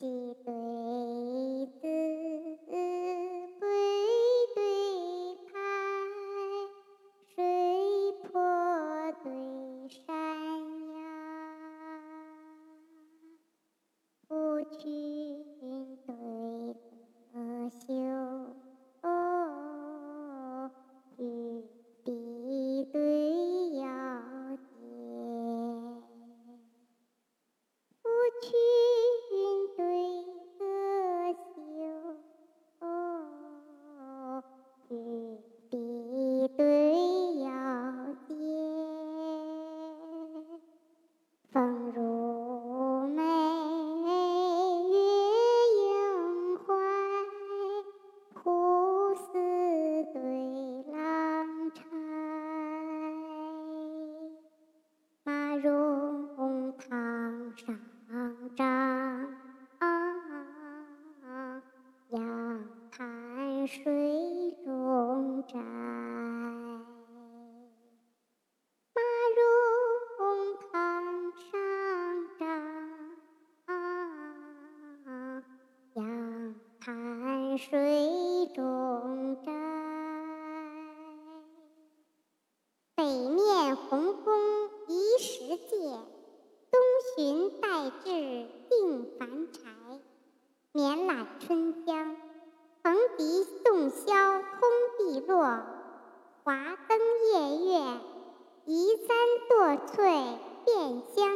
鸡对子，对对排，水坡对山崖，张，杨滩水中摘。马融堂上张，杨滩水中摘。箫通碧落。华灯夜月，移山堕翠变香